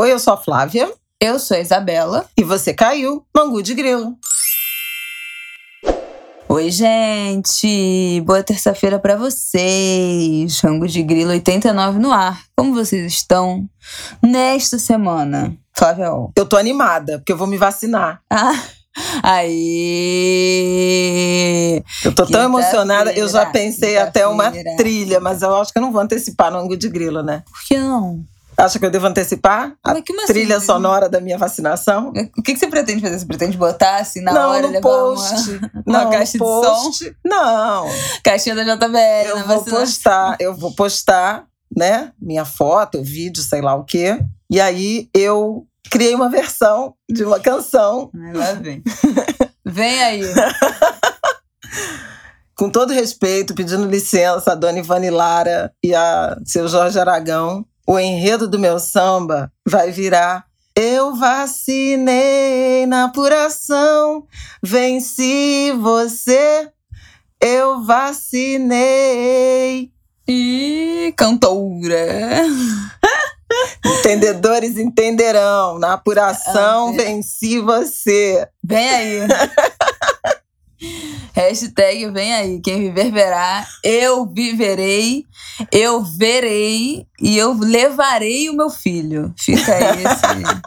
Oi, eu sou a Flávia. Eu sou a Isabela. E você caiu no Angu de Grilo. Oi, gente! Boa terça-feira para vocês! Rango de Grilo 89 no ar. Como vocês estão nesta semana? Flávia? Eu tô animada, porque eu vou me vacinar. Ah! Aí! Eu tô tão emocionada, eu já pensei até uma trilha, mas eu acho que eu não vou antecipar no ângulo de grilo, né? Por que não? Acha que eu devo antecipar a trilha assim? sonora da minha vacinação? O que, que, você pretende fazer? Você pretende botar assim na não, hora, no post. uma, não, uma caixa post. de som? Não. Caixinha da JBL eu na vou vacinação. postar, eu vou postar, né, minha foto, vídeo, sei lá o quê. E aí eu criei uma versão de uma canção. Ai, lá vem. vem aí. Com todo respeito, pedindo licença a dona Ivani Lara e a seu Jorge Aragão, o enredo do meu samba vai virar eu vacinei na apuração, venci você, eu vacinei. E cantora. Entendedores entenderão. Na apuração, venci você. Vem aí. Hashtag vem aí. Quem viver verá. Eu viverei, eu verei e eu levarei o meu filho. Fica aí esse,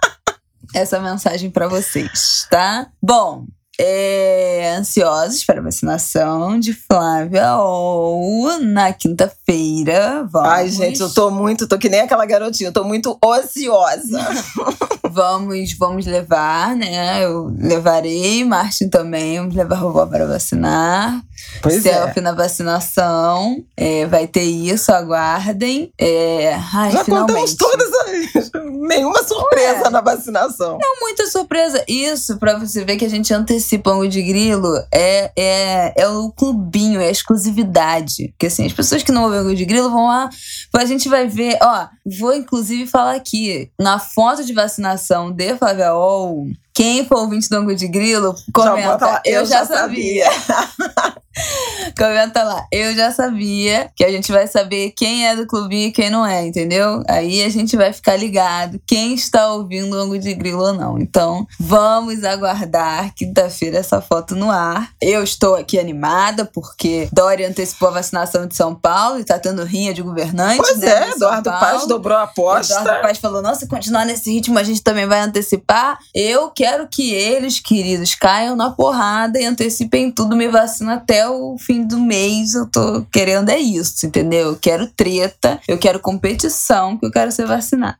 essa mensagem para vocês, tá? Bom, é, ansiosos para a vacinação de Flávia ou na quinta-feira. Vamos. Ai, gente, eu tô muito, tô que nem aquela garotinha, eu tô muito ociosa. vamos, vamos levar, né? Eu levarei, Martin também, vamos levar a vovó para vacinar. Pois Selfie é. na vacinação. É, vai ter isso, aguardem. É, ai, Já finalmente. contamos todas as. Nenhuma surpresa Ué. na vacinação. Não, muita surpresa. Isso, pra você ver que a gente antecipa o de grilo, é, é, é o clubinho, é a exclusividade. Porque assim, as pessoas que não ouvem o de grilo vão lá. A gente vai ver, ó, vou inclusive falar aqui, na foto de vacinação de Flávia Ol, quem for ouvinte do Angu de Grilo, comenta. lá, eu, eu já já sabia. comenta lá, eu já sabia. Que a gente vai saber quem é do clubinho e quem não é, entendeu? Aí a gente vai ficar ligado quem está ouvindo o Angu de Grilo ou não. Então, vamos aguardar quinta-feira essa foto no ar. Eu estou aqui animada porque Dória antecipou a vacinação de São Paulo e tá tendo rinha de governantes. Pois né, é, Eduardo Paulo. Paz dobrou a aposta. Eduardo Paz falou: nossa, se continuar nesse ritmo, a gente também vai antecipar. Eu quero que eles, queridos, caiam na porrada e antecipem tudo, me vacina até o fim do mês. Eu tô querendo é isso, entendeu? Eu quero treta, eu quero competição, que eu quero ser vacinada.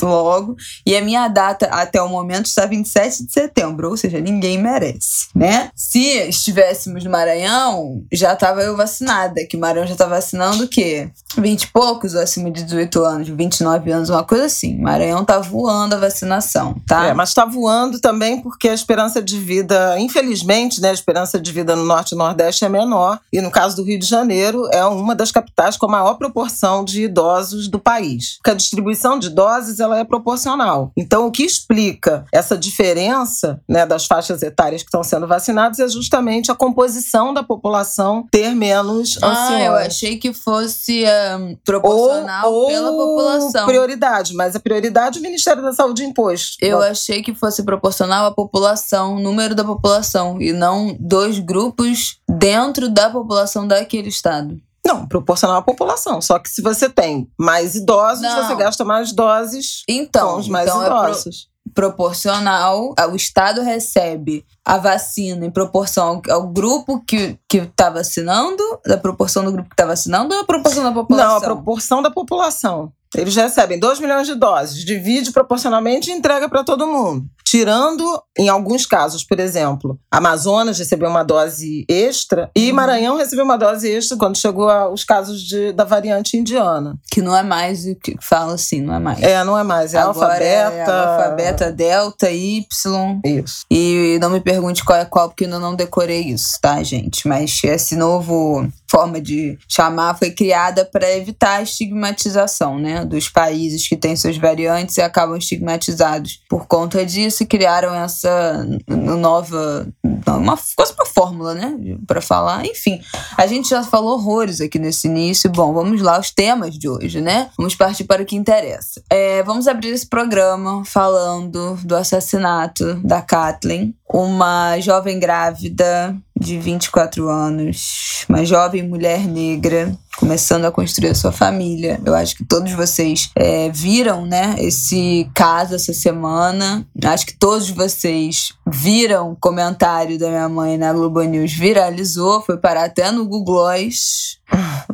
Logo, e a minha data até o momento está 27 de setembro, ou seja, ninguém merece, né? Se estivéssemos no Maranhão, já estava eu vacinada, que o Maranhão já tá vacinando o quê? 20 e poucos ou acima de 18 anos, 29 anos, uma coisa assim. Maranhão tá voando a vacinação, tá? É, mas está voando também porque a esperança de vida, infelizmente, né, a esperança de vida no Norte e Nordeste é menor. E no caso do Rio de Janeiro, é uma das capitais com a maior proporção de idosos do país. Porque a distribuição de doses ela é proporcional. Então, o que explica essa diferença né, das faixas etárias que estão sendo vacinadas é justamente a composição da população ter menos Ah, anciões. eu achei que fosse um, proporcional ou, ou pela população. prioridade, mas a prioridade o Ministério da Saúde impôs. Eu Bom, achei que fosse proporcional à população, número da população, e não dois grupos dentro da população daquele estado. Não, proporcional à população. Só que se você tem mais idosos, Não. você gasta mais doses Então, com os mais então é pro- idosos. proporcional, a- o Estado recebe a vacina em proporção ao, ao grupo que, que tá vacinando, da proporção do grupo que tá vacinando ou a proporção da população? Não, a proporção da população. Eles recebem 2 milhões de doses, divide proporcionalmente e entrega para todo mundo. Tirando, em alguns casos, por exemplo, Amazonas recebeu uma dose extra e Uhum. Maranhão recebeu uma dose extra quando chegou aos casos de, da variante indiana. Que não é mais o que fala assim, não é mais. É, não é mais, é Agora alfabeta. É alfabeta, delta, Y. Isso. E não me pergunte qual é qual, porque eu não decorei isso, tá, gente? Mas esse novo forma de chamar foi criada para evitar a estigmatização, né? Dos países que têm seus variantes e acabam estigmatizados por conta disso e criaram essa nova uma, quase uma fórmula, né? Pra falar. Enfim, a gente já falou horrores aqui nesse início. Bom, vamos lá, os temas de hoje, né? Vamos partir para o que interessa. É, vamos abrir esse programa falando do assassinato da Kathleen, uma jovem grávida de 24 anos, uma jovem mulher negra começando a construir a sua família. Eu acho que todos vocês é, viram, né, esse caso essa semana. Acho que todos vocês viram o comentário da minha mãe na Globo News viralizou, foi parar até no Google Gloss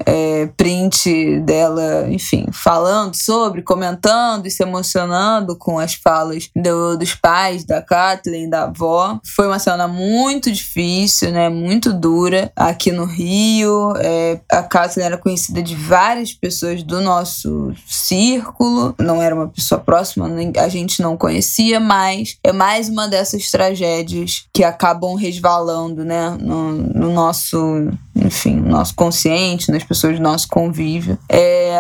é, print dela, enfim, falando sobre, comentando e se emocionando com as falas do, dos pais, da Kathleen, da avó. Foi uma cena muito difícil, né? Muito dura aqui no Rio. É, a Kathleen era conhecida de várias pessoas do nosso círculo, não era uma pessoa próxima, a gente não conhecia, mas é mais uma dessas tragédias que acabam resvalando, né? No, no nosso, enfim, no nosso consciente, nas pessoas do nosso convívio. É,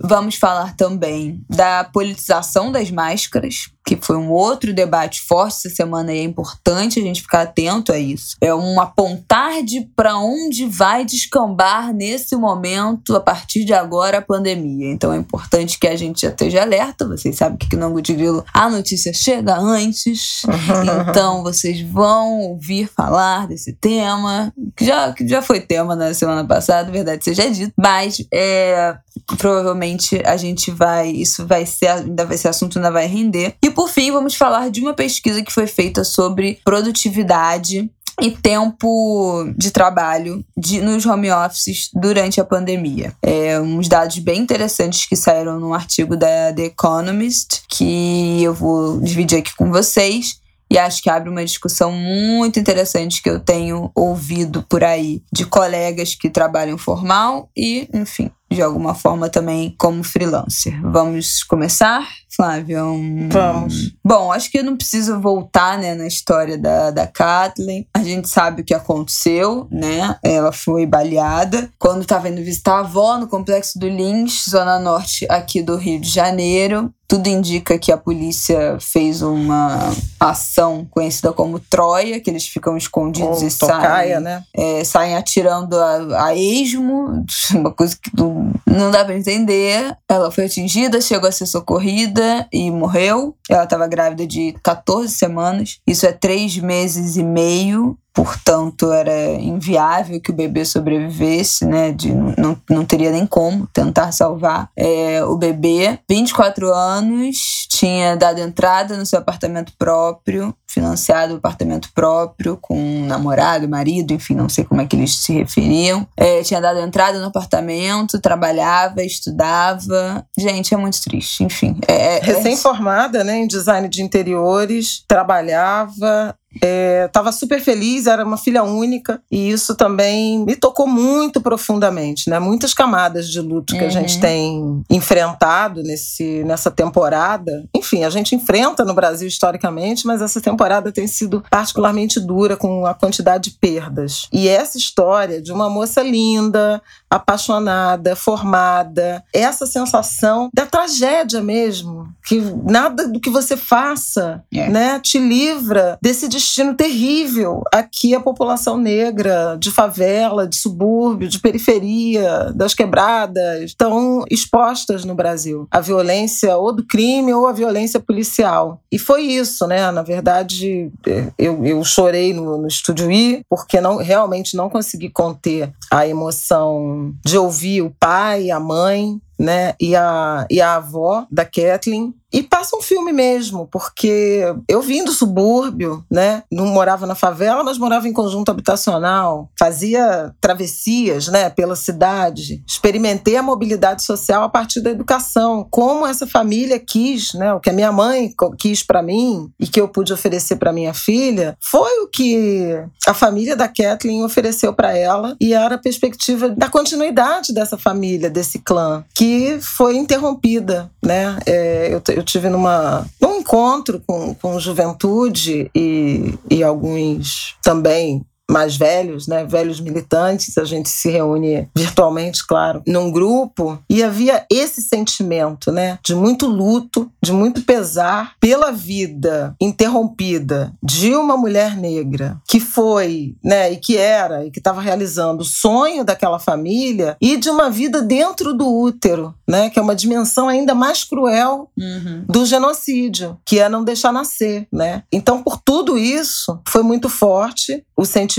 vamos falar também da politização das máscaras, que foi um outro debate forte essa semana e é importante a gente ficar atento a isso. É um apontar de para onde vai descambar nesse momento, a partir de agora, a pandemia. Então é importante que a gente já esteja alerta. Vocês sabem que no Angu de Grilo a notícia chega antes, então vocês vão ouvir falar desse tema, que já, que já foi tema na semana passada, verdade seja dito, mas é, provavelmente a gente vai, isso vai ser, ainda vai ser assunto, ainda vai render. E por fim, vamos falar de uma pesquisa que foi feita sobre produtividade e tempo de trabalho de, nos home offices durante a pandemia. É, uns dados bem interessantes que saíram num artigo da The Economist, que eu vou dividir aqui com vocês. E acho que abre uma discussão muito interessante que eu tenho ouvido por aí de colegas que trabalham formal e, enfim, de alguma forma também como freelancer. Vamos começar, Flávia? Um... Vamos. Bom, acho que eu não preciso voltar né, na história da, da Kathleen. A gente sabe o que aconteceu, né? Ela foi baleada quando estava indo visitar a avó no complexo do Lins, zona norte aqui do Rio de Janeiro. Tudo indica que a polícia fez uma ação conhecida como Troia, que eles ficam escondidos Ou e tocaia, saem, né? é, saem atirando a, a esmo, uma coisa que não, não dá para entender. Ela foi atingida, chegou a ser socorrida e morreu. Ela estava grávida de 14 semanas. Isso é três meses e meio portanto era inviável que o bebê sobrevivesse, né? De, não, não teria nem como tentar salvar é, o bebê. 24 anos, tinha dado entrada no seu apartamento próprio, financiado o apartamento próprio com um namorado, marido, enfim, não sei como é que eles se referiam. É, tinha dado entrada no apartamento, trabalhava, estudava. Gente, é muito triste, enfim. É, é Recém-formada, né, em design de interiores, trabalhava, Estava é, super feliz, era uma filha única, e isso também me tocou muito profundamente, né? Muitas camadas de luto que Uhum. a gente tem enfrentado nesse, nessa temporada. Enfim, a gente enfrenta no Brasil historicamente, mas essa temporada tem sido particularmente dura com a quantidade de perdas. E essa história de uma moça linda, apaixonada, formada, essa sensação da tragédia mesmo, que nada do que você faça, É. né, te livra desse destino terrível a que a população negra de favela, de subúrbio, de periferia, das quebradas estão expostas no Brasil. A violência ou do crime ou a violência policial. E foi isso, né? Na verdade, é, eu, eu chorei no, no estúdio I porque não, realmente não consegui conter a emoção de ouvir o pai, a mãe, né, e a, e a avó da Kathleen. E passa um filme mesmo, porque eu vim do subúrbio, né? Não morava na favela, mas morava em conjunto habitacional. Fazia travessias, né, pela cidade. Experimentei a mobilidade social a partir da educação. Como essa família quis, né? O que a minha mãe quis para mim e que eu pude oferecer para minha filha, foi o que a família da Kathleen ofereceu para ela e era a perspectiva da continuidade dessa família, desse clã, que foi interrompida, né? É, eu, eu tive numa, num encontro com, com juventude e, e alguns também mais velhos, né, velhos militantes, a gente se reúne virtualmente, claro, num grupo e havia esse sentimento, né, de muito luto, de muito pesar pela vida interrompida de uma mulher negra que foi, né, e que era e que estava realizando o sonho daquela família e de uma vida dentro do útero, né, que é uma dimensão ainda mais cruel uhum. do genocídio, que é não deixar nascer, né? Então, por tudo isso, foi muito forte o sentimento,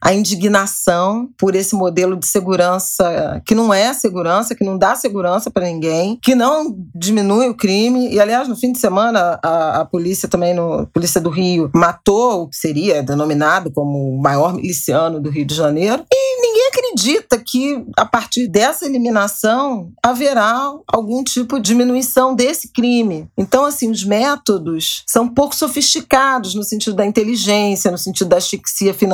a indignação por esse modelo de segurança que não é segurança, que não dá segurança para ninguém, que não diminui o crime. E, aliás, no fim de semana, a, a polícia também, no, a polícia do Rio, matou o que seria denominado como o maior miliciano do Rio de Janeiro. E ninguém acredita que, a partir dessa eliminação, haverá algum tipo de diminuição desse crime. Então, assim, os métodos são pouco sofisticados no sentido da inteligência, no sentido da asfixia financeira,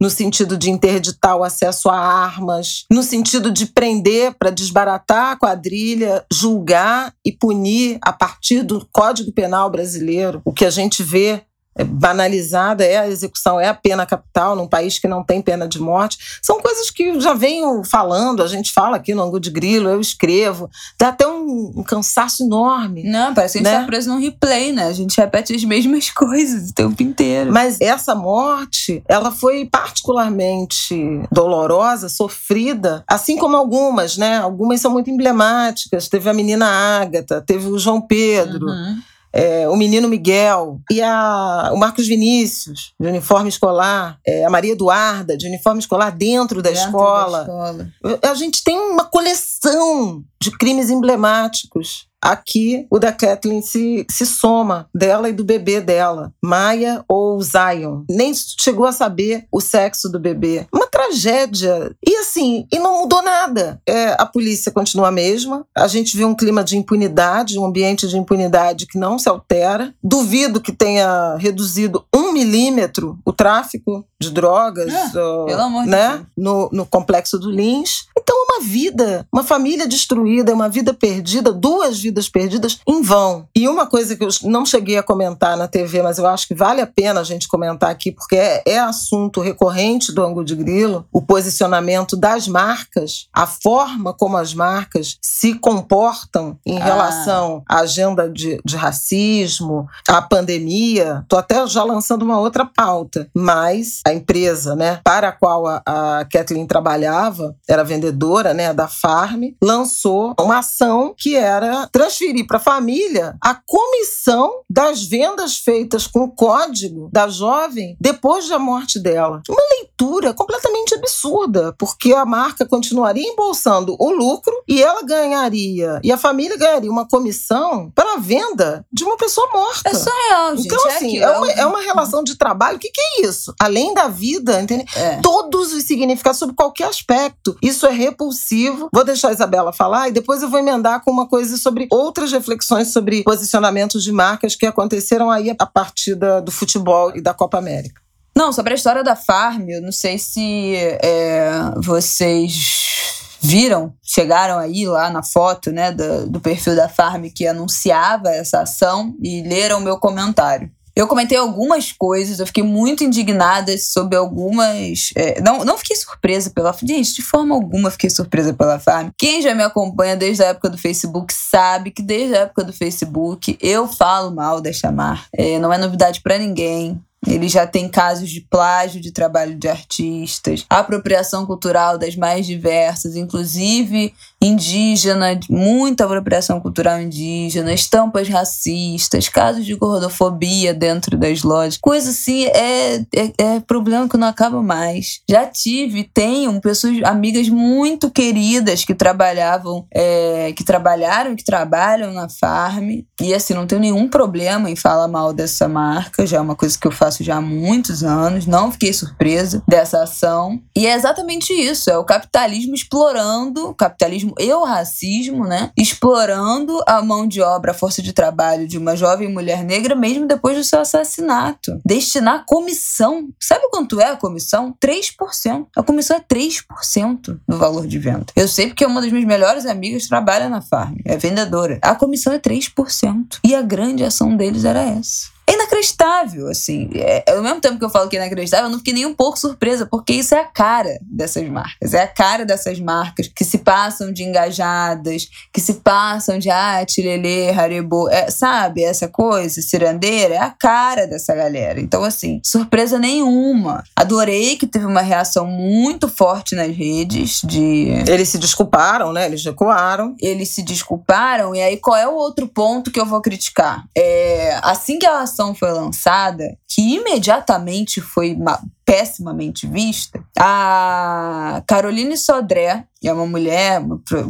no sentido de interditar o acesso a armas, no sentido de prender para desbaratar a quadrilha, julgar e punir a partir do Código Penal brasileiro. O que a gente vê banalizada é a execução, é a pena capital num país que não tem pena de morte. São coisas que já venho falando, a gente fala aqui no Angu de Grilo, eu escrevo. Dá até um, um cansaço enorme. Não, parece que a gente né? tá preso num replay, né? A gente repete as mesmas coisas o tempo inteiro. Mas essa morte, ela foi particularmente dolorosa, sofrida, assim como algumas, né? Algumas são muito emblemáticas. Teve a menina Ágata, teve o João Pedro. Uhum é, o menino Miguel e a, o Marcos Vinícius, de uniforme escolar, é, a Maria Eduarda, de uniforme escolar dentro da, dentro escola. da escola. A gente tem uma coleção de crimes emblemáticos Aqui, o da Kathleen se, se soma dela e do bebê dela, Maia ou Zion. Nem chegou a saber o sexo do bebê. Uma tragédia. E assim, e não mudou nada. É, a polícia continua a mesma. A gente vê um clima de impunidade, um ambiente de impunidade que não se altera. Duvido que tenha reduzido um milímetro o tráfico de drogas, pelo amor né? No, no complexo do Lins. Então, uma vida, uma família destruída, uma vida perdida, duas vidas perdidas em vão. E uma coisa que eu não cheguei a comentar na TV, mas eu acho que vale a pena a gente comentar aqui, porque é, é assunto recorrente do Angu de Grilo, o posicionamento das marcas, a forma como as marcas se comportam em ah. relação à agenda de, de racismo, à pandemia. Estou até já lançando uma outra pauta, mas a empresa né, para a qual a, a Kathleen trabalhava, era vendedora né, da Farm, lançou uma ação que era transferir para a família a comissão das vendas feitas com o código da jovem depois da morte dela. Uma leitura completamente absurda, porque a marca continuaria embolsando o lucro e ela ganharia, e a família ganharia uma comissão para a venda de uma pessoa morta. É surreal, gente. Então, é assim, é, é, uma, é uma relação de trabalho. O que, que é isso? Além da vida, entende? É. Todos os significados sobre qualquer aspecto. Isso é repulsivo. Vou deixar a Isabela falar e depois eu vou emendar com uma coisa sobre outras reflexões sobre posicionamentos de marcas que aconteceram aí a partir da, do futebol e da Copa América. Não, sobre a história da Farm, eu não sei se é, vocês viram, chegaram aí lá na foto né, do, do perfil da Farm que anunciava essa ação e leram meu comentário. Eu comentei algumas coisas, eu fiquei muito indignada sobre algumas. É, não, não fiquei surpresa pela. Gente, de forma alguma fiquei surpresa pela Farm. Quem já me acompanha desde a época do Facebook sabe que desde a época do Facebook eu falo mal desta marca. É, não é novidade para ninguém. Ele já tem casos de plágio de trabalho de artistas, apropriação cultural das mais diversas, inclusive indígena, muita apropriação cultural indígena, estampas racistas, casos de gordofobia dentro das lojas. Coisa assim é, é, é problema que não acaba mais. Já tive, tenho pessoas, amigas muito queridas que trabalhavam, é, que trabalharam, que trabalham na farm. E assim, não tenho nenhum problema em falar mal dessa marca, já é uma coisa que eu faço já há muitos anos, não fiquei surpresa dessa ação. E é exatamente isso, é o capitalismo explorando, o capitalismo e o racismo, né? Explorando a mão de obra, a força de trabalho de uma jovem mulher negra, mesmo depois do seu assassinato. Destinar comissão. Sabe quanto é a comissão? 3%. A comissão é 3% do valor de venda. Eu sei porque uma das minhas melhores amigas trabalha na farm, é vendedora. A comissão é 3%. E a grande ação deles era essa. É inacreditável assim. É, ao mesmo tempo que eu falo que é inacreditável, eu não fiquei nem um pouco surpresa, porque isso é a cara dessas marcas. É a cara dessas marcas que se passam de engajadas, que se passam de ah, tilelê, haribo, é, sabe? Essa coisa, cirandeira, é a cara dessa galera. Então, assim, surpresa nenhuma. Adorei que teve uma reação muito forte nas redes de... Eles se desculparam, né? Eles recuaram. Eles se desculparam, e aí qual é o outro ponto que eu vou criticar? É, assim que a ação foi lançada, que imediatamente foi pessimamente vista, a Caroline Sodré, que é uma mulher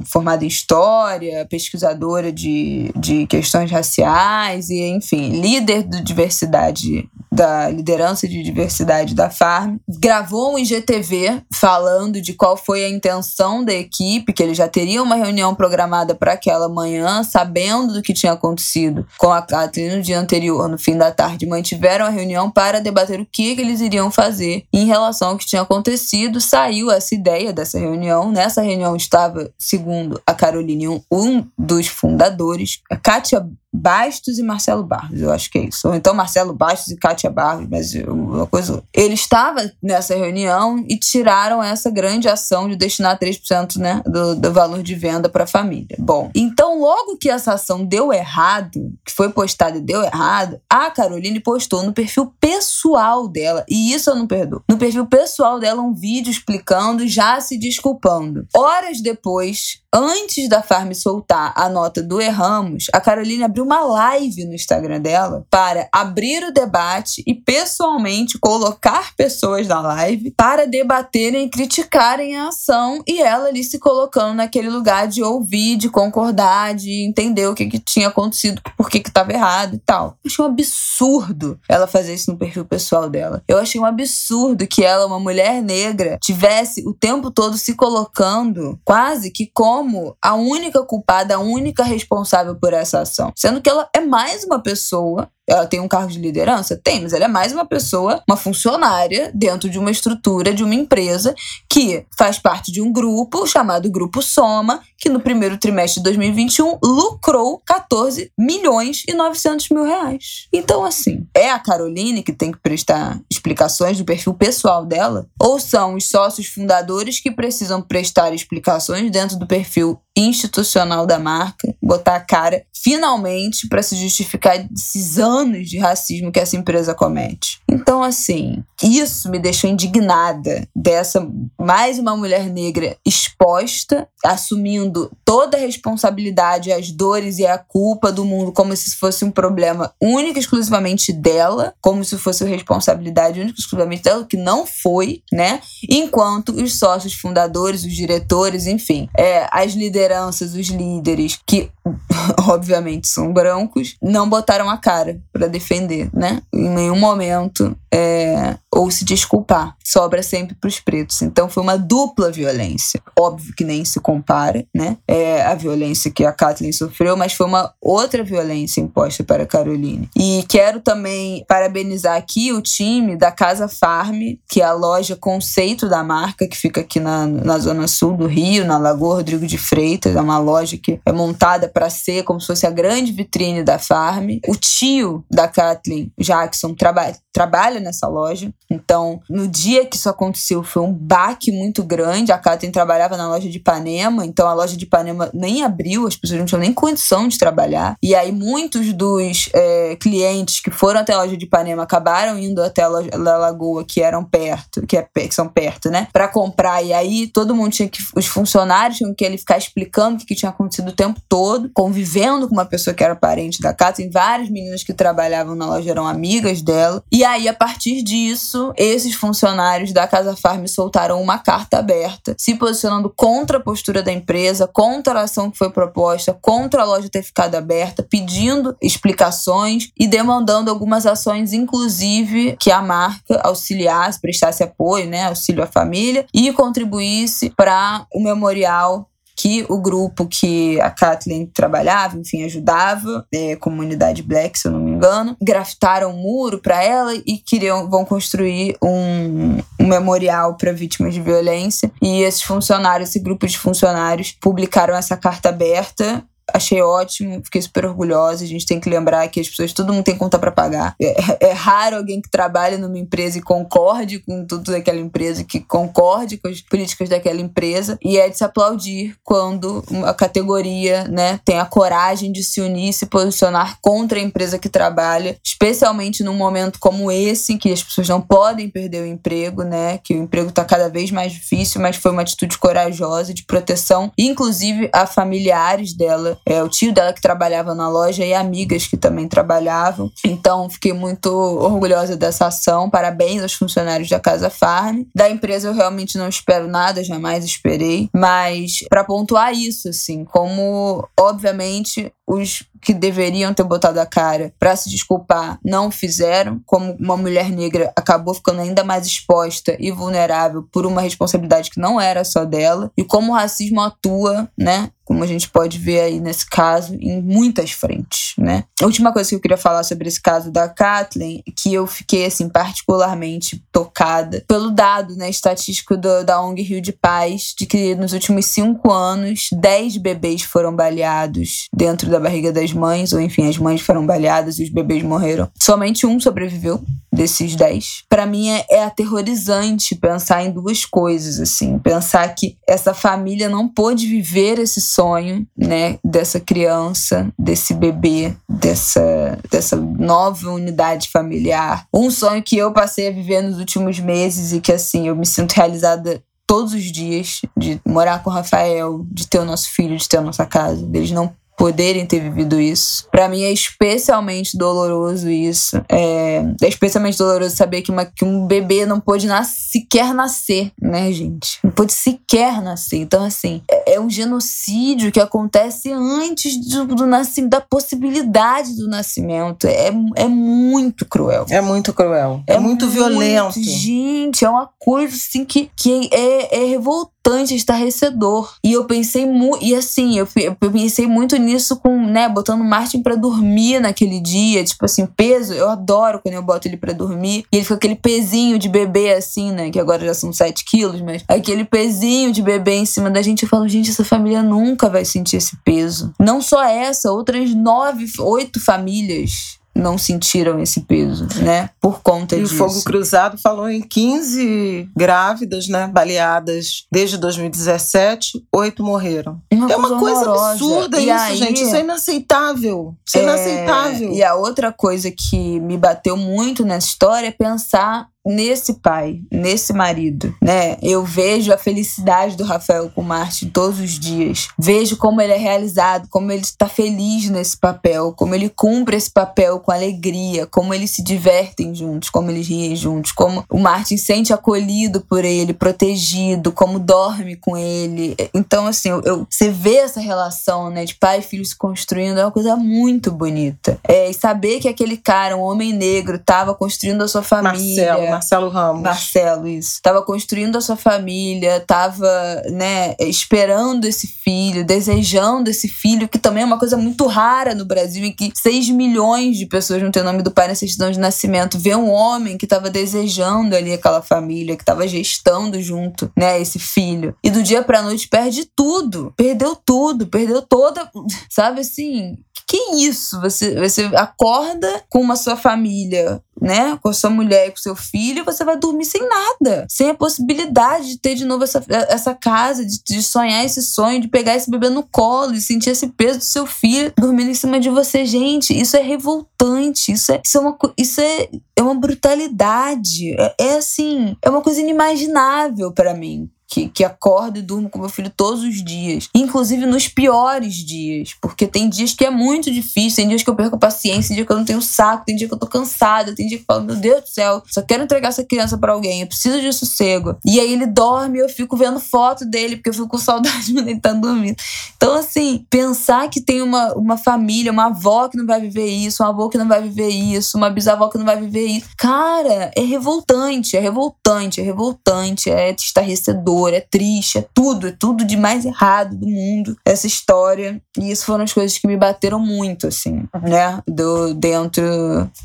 formada em história, pesquisadora de, de questões raciais e, enfim, líder de diversidade da liderança de diversidade da Farm, gravou um IGTV falando de qual foi a intenção da equipe, que ele já teria uma reunião programada para aquela manhã, sabendo do que tinha acontecido com a Kathleen no dia anterior, no fim da tarde, mantiveram a reunião para debater o que, que eles iriam fazer em relação ao que tinha acontecido. Saiu essa ideia dessa reunião. Nessa reunião estava, segundo a Caroline, um, um dos fundadores, a Kátia Bastos e Marcelo Barros, eu acho que é isso. Ou então Marcelo Bastos e Kátia Barros, mas uma coisa. Ele estava nessa reunião e tiraram essa grande ação de destinar 3% né, do, do valor de venda para a família. Bom, então logo que essa ação deu errado, que foi postada e deu errado, a Caroline postou no perfil pessoal dela, e isso eu não perdoo. No perfil pessoal dela, um vídeo explicando, já se desculpando. Horas depois, antes da Farm soltar a nota do Erramos, a Caroline abriu uma live no Instagram dela para abrir o debate e pessoalmente colocar pessoas na live para debaterem e criticarem a ação e ela ali se colocando naquele lugar de ouvir, de concordar, de entender o que, que tinha acontecido, por que estava errado e tal. Eu achei um absurdo ela fazer isso no perfil pessoal dela. Eu achei um absurdo que ela, uma mulher negra, tivesse o tempo todo se colocando quase que como a única culpada, a única responsável por essa ação. Sendo que ela é mais uma pessoa ela tem um cargo de liderança? Tem, mas ela é mais uma pessoa, uma funcionária dentro de uma estrutura de uma empresa que faz parte de um grupo chamado Grupo Soma, que no primeiro trimestre de 2021 lucrou 14 milhões e 900 mil reais. Então, assim, é a Caroline que tem que prestar explicações do perfil pessoal dela? Ou são os sócios fundadores que precisam prestar explicações dentro do perfil institucional da marca, botar a cara finalmente para se justificar esses anos de racismo que essa empresa comete. Então, assim, isso me deixou indignada dessa mais uma mulher negra exposta, assumindo toda a responsabilidade, as dores e a culpa do mundo como se fosse um problema único e exclusivamente dela, como se fosse responsabilidade única e exclusivamente dela, que não foi, né? Enquanto os sócios fundadores, os diretores, enfim, é, as lideranças, os líderes, que obviamente são brancos, não botaram a cara para defender, né? Em nenhum momento é, ou se desculpar. Sobra sempre para os pretos. Então foi uma dupla violência. Óbvio que nem se compara, né? É a violência que a Kathleen sofreu, mas foi uma outra violência imposta para a Caroline. E quero também parabenizar aqui o time da Casa Farm, que é a loja conceito da marca, que fica aqui na, na zona sul do Rio, na Lagoa Rodrigo de Freitas. É uma loja que é montada para ser como se fosse a grande vitrine da Farm. O tio da Kathleen, Jackson, traba trabalha nessa loja. Então, no dia que isso aconteceu, foi um baque muito grande. A Kathleen trabalhava na loja de Ipanema, então a loja de Ipanema nem abriu, as pessoas não tinham nem condição de trabalhar. E aí, muitos dos é, clientes que foram até a loja de Ipanema acabaram indo até a loja da Lagoa, que eram perto, que, é, que são perto, né? Para comprar. E aí, todo mundo tinha que. Os funcionários tinham que ele ficar explicando o que, que tinha acontecido o tempo todo, convivendo com uma pessoa que era parente da Kathleen. Várias meninas que trabalhavam na loja eram amigas dela. E aí, a partir disso, esses funcionários da Casa Farm soltaram uma carta aberta, se posicionando contra a postura da empresa, contra a ação que foi proposta, contra a loja ter ficado aberta, pedindo explicações e demandando algumas ações, inclusive que a marca auxiliasse, prestasse apoio, né, auxílio à família e contribuísse para o memorial que o grupo que a Kathleen trabalhava, enfim, ajudava, é, comunidade black, se eu não engano, grafitaram um muro para ela e queriam vão construir um, um memorial para vítimas de violência. E esses funcionários, esse grupo de funcionários, publicaram essa carta aberta achei ótimo, fiquei super orgulhosa. A gente tem que lembrar que as pessoas, todo mundo tem conta para pagar. É, é, raro alguém que trabalhe numa empresa e concorde com tudo daquela empresa, que concorde com as políticas daquela empresa. E é de se aplaudir quando uma categoria, né, tem a coragem de se unir e se posicionar contra a empresa que trabalha, especialmente num momento como esse, que as pessoas não podem perder o emprego, né, que o emprego está cada vez mais difícil, mas foi uma atitude corajosa de proteção, inclusive a familiares dela é, o tio dela que trabalhava na loja e amigas que também trabalhavam. Então, fiquei muito orgulhosa dessa ação. Parabéns aos funcionários da Casa Farm. Da empresa eu realmente não espero nada, jamais esperei. Mas para pontuar isso, assim, como obviamente os que deveriam ter botado a cara para se desculpar não fizeram, como uma mulher negra acabou ficando ainda mais exposta e vulnerável por uma responsabilidade que não era só dela, e como o racismo atua, né? Como a gente pode ver aí nesse caso, em muitas frentes, né? A última coisa que eu queria falar sobre esse caso da Kathleen, que eu fiquei, assim, particularmente tocada pelo dado, né, estatístico do, da ONG Rio de Paz, de que nos últimos cinco anos, 10 bebês foram baleados dentro da barriga das mães, ou enfim, as mães foram baleadas e os bebês morreram. Somente um sobreviveu desses 10. Para mim é, é aterrorizante pensar em duas coisas, assim. Pensar que essa família não pôde viver esse sonho, né, dessa criança, desse bebê, dessa, dessa nova unidade familiar. Um sonho que eu passei a viver nos últimos meses e que, assim, eu me sinto realizada todos os dias de morar com o Rafael, de ter o nosso filho, de ter a nossa casa. Eles não poderem ter vivido isso. Para mim é especialmente doloroso isso. É, é, especialmente doloroso saber que, uma, que um bebê não pôde nas, sequer nascer, né, gente? Não pôde sequer nascer. Então, assim, é, é um genocídio que acontece antes do, do nascimento, da possibilidade do nascimento. É, é muito cruel. É muito cruel. É, é muito, muito violento. Gente, é uma coisa assim que, que é, é revoltante revoltante, estarrecedor. E eu pensei muito. E assim, eu, eu pensei muito nisso com, né, botando o Martin pra dormir naquele dia. Tipo assim, peso. Eu adoro quando eu boto ele pra dormir. E ele fica aquele pezinho de bebê, assim, né? Que agora já são 7 quilos, mas aquele pezinho de bebê em cima da gente. Eu falo, gente, essa família nunca vai sentir esse peso. Não só essa, outras nove, oito famílias não sentiram esse peso, né? Por conta e disso. E o Fogo Cruzado falou em 15 grávidas, né? Baleadas desde 2017, oito morreram. Uma é uma coisa horrorosa. absurda e isso, aí, gente. Isso é inaceitável. Isso é, é inaceitável. E a outra coisa que me bateu muito nessa história é pensar nesse pai, nesse marido, né? Eu vejo a felicidade do Rafael com o Martin todos os dias. Vejo como ele é realizado, como ele está feliz nesse papel, como ele cumpre esse papel com alegria, como eles se divertem juntos, como eles riem juntos, como o Martin sente acolhido por ele, protegido, como dorme com ele. Então, assim, eu, eu você vê essa relação, né, de pai e filho se construindo, é uma coisa muito bonita. É, e saber que aquele cara, um homem negro, estava construindo a sua família. Marcelo Marcelo Ramos. Marcelo, isso. Tava construindo a sua família, tava, né, esperando esse filho, desejando esse filho, que também é uma coisa muito rara no Brasil, em que 6 milhões de pessoas não têm o nome do pai na certidão de nascimento. Ver um homem que tava desejando ali aquela família, que tava gestando junto, né, esse filho. E do dia pra noite perde tudo. Perdeu tudo, perdeu toda. Sabe assim? Que isso? Você, você acorda com uma sua família né, com a sua mulher e com seu filho, você vai dormir sem nada, sem a possibilidade de ter de novo essa, essa casa, de, de sonhar esse sonho, de pegar esse bebê no colo e sentir esse peso do seu filho dormindo em cima de você. Gente, isso é revoltante, isso é, isso é, uma, isso é, é uma brutalidade, é, é assim, é uma coisa inimaginável para mim que, que acordo e durmo com meu filho todos os dias, inclusive nos piores dias, porque tem dias que é muito difícil, tem dias que eu perco a paciência, tem dias que eu não tenho saco, tem dia que eu tô cansada, tem dia que eu falo, meu Deus do céu, só quero entregar essa criança para alguém, eu preciso de sossego. E aí ele dorme eu fico vendo foto dele, porque eu fico com saudade quando ele tá dormindo. Então, assim, pensar que tem uma, uma família, uma avó que não vai viver isso, um avô que não vai viver isso, uma bisavó que não vai viver isso, cara, é revoltante, é revoltante, é revoltante, é estarrecedor é triste, é tudo, é tudo de mais errado do mundo, essa história. E isso foram as coisas que me bateram muito, assim, né? Do, dentro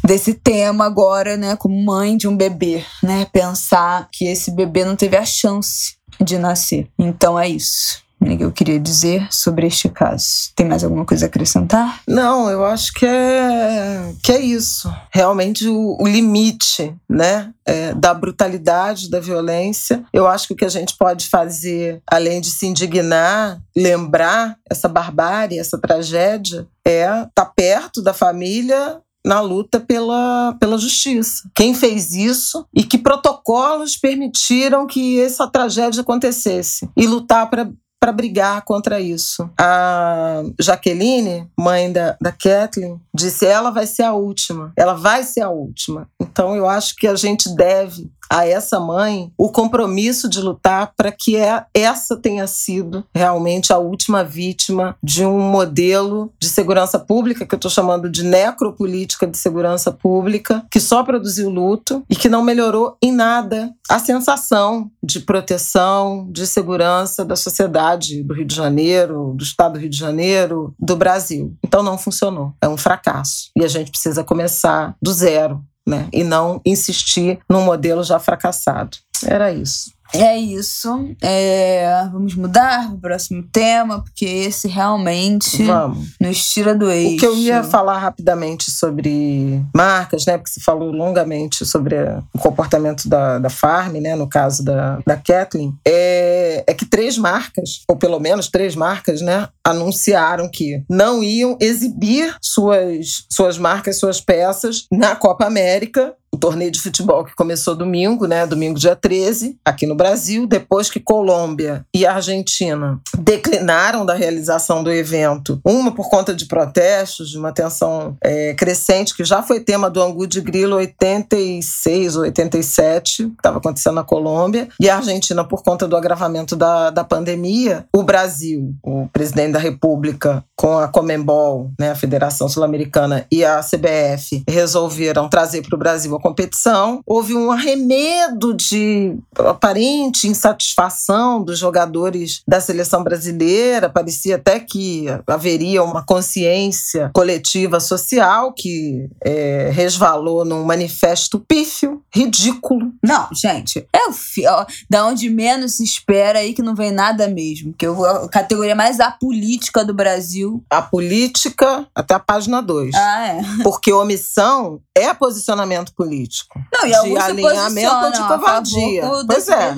desse tema agora, né? Como mãe de um bebê, né? Pensar que esse bebê não teve a chance de nascer. Então é isso. Que eu queria dizer sobre este caso. Tem mais alguma coisa a acrescentar? Não, eu acho que é, que é isso. Realmente o, o limite né, é, da brutalidade, da violência. Eu acho que o que a gente pode fazer, além de se indignar, lembrar essa barbárie, essa tragédia, é estar tá perto da família, na luta pela, pela justiça. Quem fez isso e que protocolos permitiram que essa tragédia acontecesse e lutar para para brigar contra isso. A Jaqueline, mãe da, da Kathleen, disse: ela vai ser a última, ela vai ser a última. Então eu acho que a gente deve a essa mãe o compromisso de lutar para que é, essa tenha sido realmente a última vítima de um modelo de segurança pública, que eu estou chamando de necropolítica de segurança pública, que só produziu luto e que não melhorou em nada a sensação de proteção, de segurança da sociedade do Rio de Janeiro, do estado do Rio de Janeiro, do Brasil. Então não funcionou. É um fracasso. E a gente precisa começar do zero né? E não insistir num modelo já fracassado. Era isso. É isso. É, vamos mudar para o próximo tema, porque esse realmente vamos. nos tira do eixo. O que eu ia falar rapidamente sobre marcas, né? Porque você falou longamente sobre o comportamento da, da Farm, né? No caso da, da Kathleen, é, é que três marcas, ou pelo menos três marcas, né? Anunciaram que não iam exibir suas, suas marcas, suas peças na Copa América o torneio de futebol que começou domingo, né, domingo dia 13, aqui no Brasil, depois que Colômbia e Argentina declinaram da realização do evento, uma por conta de protestos, de uma tensão é, crescente, que já foi tema do Angu de Grilo 86 ou 87, que estava acontecendo na Colômbia, e a Argentina por conta do agravamento da, da pandemia, o Brasil, o presidente da República, com a Comembol, né, a Federação Sul-Americana, e a CBF, resolveram trazer para o Brasil competição. Houve um arremedo de aparente insatisfação dos jogadores da seleção brasileira. Parecia até que haveria uma consciência coletiva social que é, resvalou num manifesto pífio, ridículo. Não, gente, é o ó, da onde menos se espera aí que não vem nada mesmo. Que a categoria mais apolítica do Brasil. A política até a página 2. Ah, é. Porque omissão é posicionamento político. Não, e de alinhamento de covardia. Pois é.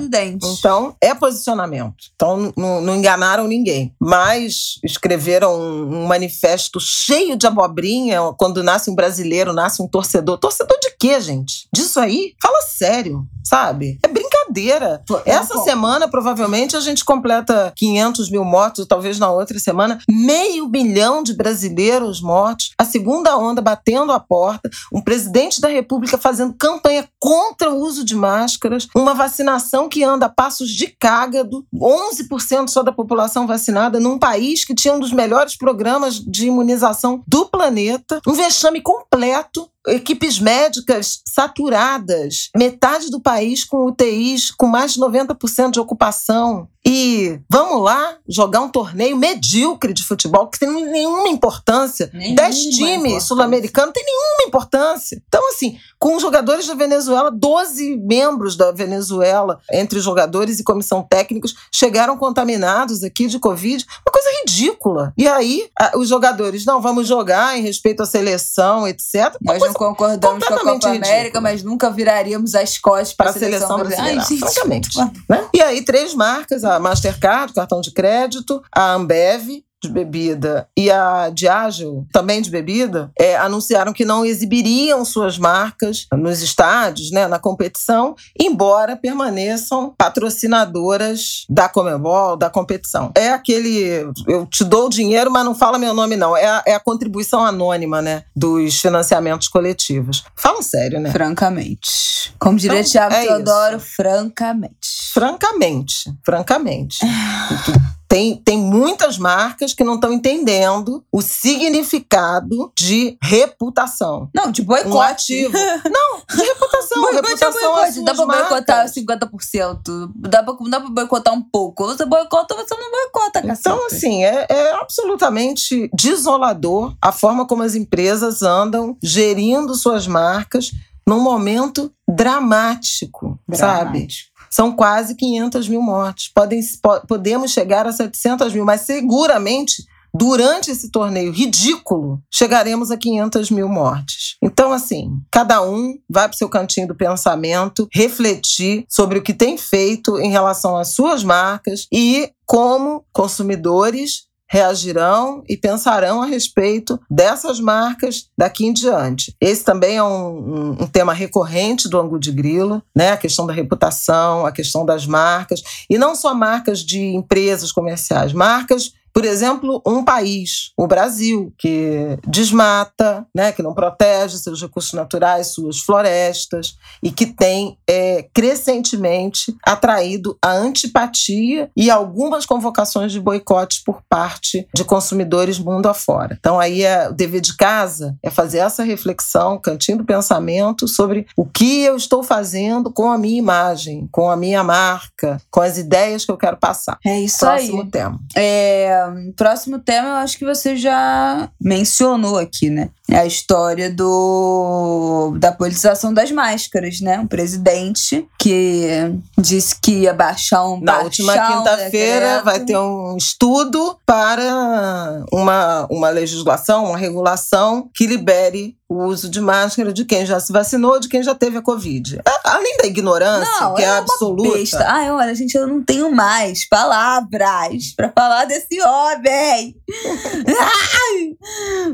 Então, é posicionamento. Então, não, não enganaram ninguém. Mas escreveram um, um, manifesto cheio de abobrinha. Quando nasce um brasileiro, nasce um torcedor. Torcedor de quê, gente? Disso aí? Fala sério, sabe? É brincadeira. Essa semana, provavelmente, a gente completa 500 mil mortos, talvez na outra semana, meio bilhão de brasileiros mortos, a segunda onda batendo a porta, um presidente da República fazendo campanha contra o uso de máscaras, uma vacinação que anda a passos de cágado, 11% só da população vacinada num país que tinha um dos melhores programas de imunização do planeta, um vexame completo equipes médicas saturadas, metade do país com UTIs com mais de 90% de ocupação. E vamos lá jogar um torneio medíocre de futebol que tem nenhuma importância. Nenhuma Dez times sul-americanos tem nenhuma importância. Então, assim, com os jogadores da Venezuela, 12 membros da Venezuela, entre jogadores e comissão técnicos, chegaram contaminados aqui de Covid. Uma coisa ridícula. E aí, os jogadores, não, vamos jogar em respeito à seleção, etc. Nós concordamos com a Copa ridícula. América, mas nunca viraríamos as costas para a seleção, brasileira. Ai, francamente. Né? E aí, três marcas, a Mastercard, cartão de crédito, a Ambev de bebida e a Diageo, também de bebida, é, anunciaram que não exibiriam suas marcas nos estádios, né, na competição, embora permaneçam patrocinadoras da Comebol, da competição. É aquele, eu te dou o dinheiro, mas não fala meu nome não, é a, é a contribuição anônima, né, dos financiamentos coletivos. Fala sério, né? Francamente. Como diria então, Tiago é Teodoro, isso. francamente. Francamente, francamente. Tem, tem muitas marcas que não estão entendendo o significado de reputação. Não, de boicote. Um ativo. não, de reputação. boicote reputação é boicote. Dá pra boicotar 50%. Dá pra, dá pra boicotar um pouco. Você boicota, você não boicota, cacete. Então, assim, é, é absolutamente desolador a forma como as empresas andam gerindo suas marcas num momento dramático, dramático. sabe? São quase 500 mil mortes. Podem, podemos chegar a 700 mil, mas seguramente durante esse torneio ridículo, chegaremos a 500 mil mortes. Então, assim, cada um vai para o seu cantinho do pensamento, refletir sobre o que tem feito em relação às suas marcas e como consumidores reagirão e pensarão a respeito dessas marcas daqui em diante. Esse também é um, um, um, tema recorrente do Angu de Grilo, né? a questão da reputação, a questão das marcas, e não só marcas de empresas comerciais, marcas por exemplo, um país, o Brasil, que desmata, né, que não protege seus recursos naturais, suas florestas, e que tem é, crescentemente atraído a antipatia e algumas convocações de boicote por parte de consumidores mundo afora. Então, aí é, o dever de casa é fazer essa reflexão, cantinho do pensamento, sobre o que eu estou fazendo com a minha imagem, com a minha marca, com as ideias que eu quero passar. É isso Próximo aí. tema. É, próximo tema eu acho que você já mencionou aqui, né? É a história do da politização das máscaras, né? Um presidente que disse que ia baixar um Na última quinta-feira vai ter um estudo para uma, uma legislação, uma regulação que libere o uso de máscara de quem já se vacinou, de quem já teve a Covid. Além da ignorância, não, que é, é absoluta. Besta. Ai, olha, gente, eu não tenho mais palavras para falar desse homem. Ai!